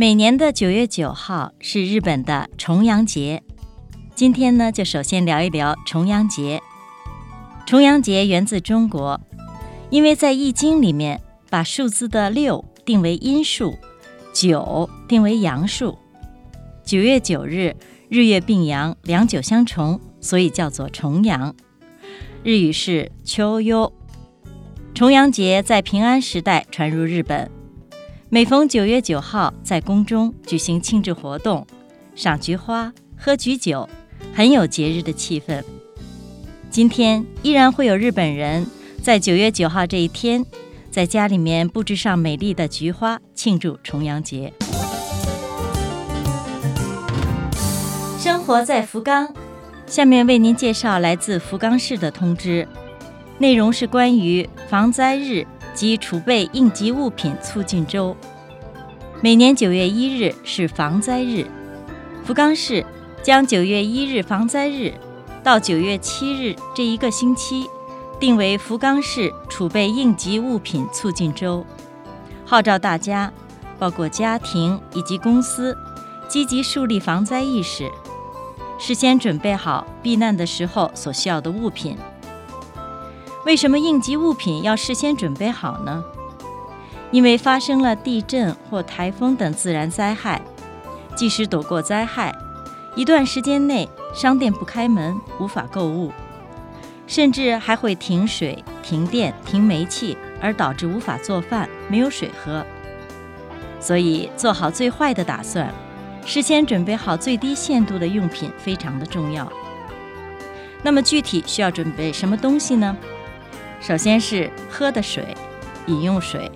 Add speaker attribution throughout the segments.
Speaker 1: 每年的九月九号是日本的重阳节。今天呢，就首先聊一聊重阳节。重阳节源自中国，因为在《易经》里面把数字的六定为阴数，九定为阳数。九月九日，日月并阳，两九相重，所以叫做重阳。日语是秋优。重阳节在平安时代传入日本。每逢九月九号，在宫中举行庆祝活动，赏菊花、喝菊酒，很有节日的气氛。今天依然会有日本人在九月九号这一天，在家里面布置上美丽的菊花，庆祝重阳节。生活在福冈，下面为您介绍来自福冈市的通知，内容是关于防灾日。及储备应急物品促进周，每年九月一日是防灾日。福冈市将九月一日防灾日到九月七日这一个星期定为福冈市储备应急物品促进周，号召大家，包括家庭以及公司，积极树立防灾意识，事先准备好避难的时候所需要的物品。为什么应急物品要事先准备好呢？因为发生了地震或台风等自然灾害，即使躲过灾害，一段时间内商店不开门，无法购物，甚至还会停水、停电、停煤气，而导致无法做饭，没有水喝。所以做好最坏的打算，事先准备好最低限度的用品非常的重要。那么具体需要准备什么东西呢？首先是喝的水，饮用水；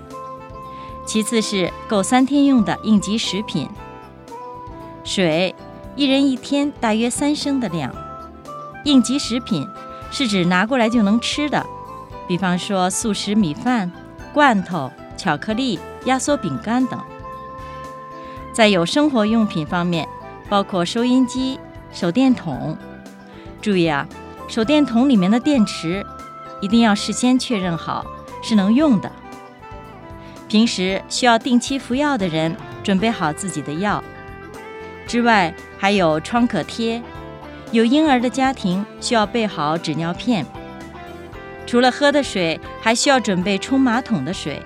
Speaker 1: 其次是够三天用的应急食品。水，一人一天大约三升的量。应急食品是指拿过来就能吃的，比方说速食米饭、罐头、巧克力、压缩饼干等。在有生活用品方面，包括收音机、手电筒。注意啊，手电筒里面的电池。一定要事先确认好是能用的。平时需要定期服药的人，准备好自己的药。之外，还有创可贴。有婴儿的家庭需要备好纸尿片。除了喝的水，还需要准备冲马桶的水。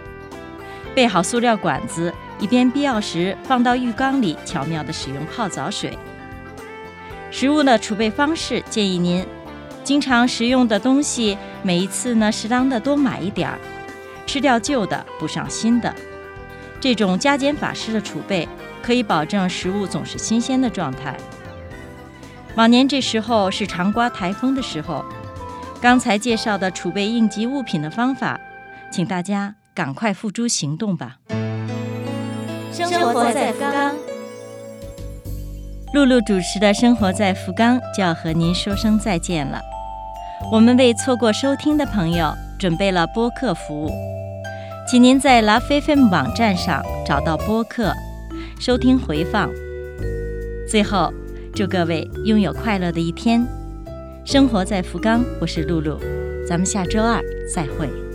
Speaker 1: 备好塑料管子，以便必要时放到浴缸里巧妙地使用泡澡水。食物的储备方式，建议您。经常食用的东西，每一次呢，适当的多买一点儿，吃掉旧的，补上新的。这种加减法式的储备，可以保证食物总是新鲜的状态。往年这时候是常刮台风的时候，刚才介绍的储备应急物品的方法，请大家赶快付诸行动吧。生活在福冈，露露主持的《生活在福冈》就要和您说声再见了。我们为错过收听的朋友准备了播客服务，请您在 LoveFM 网站上找到播客，收听回放。最后，祝各位拥有快乐的一天。生活在福冈，我是露露，咱们下周二再会。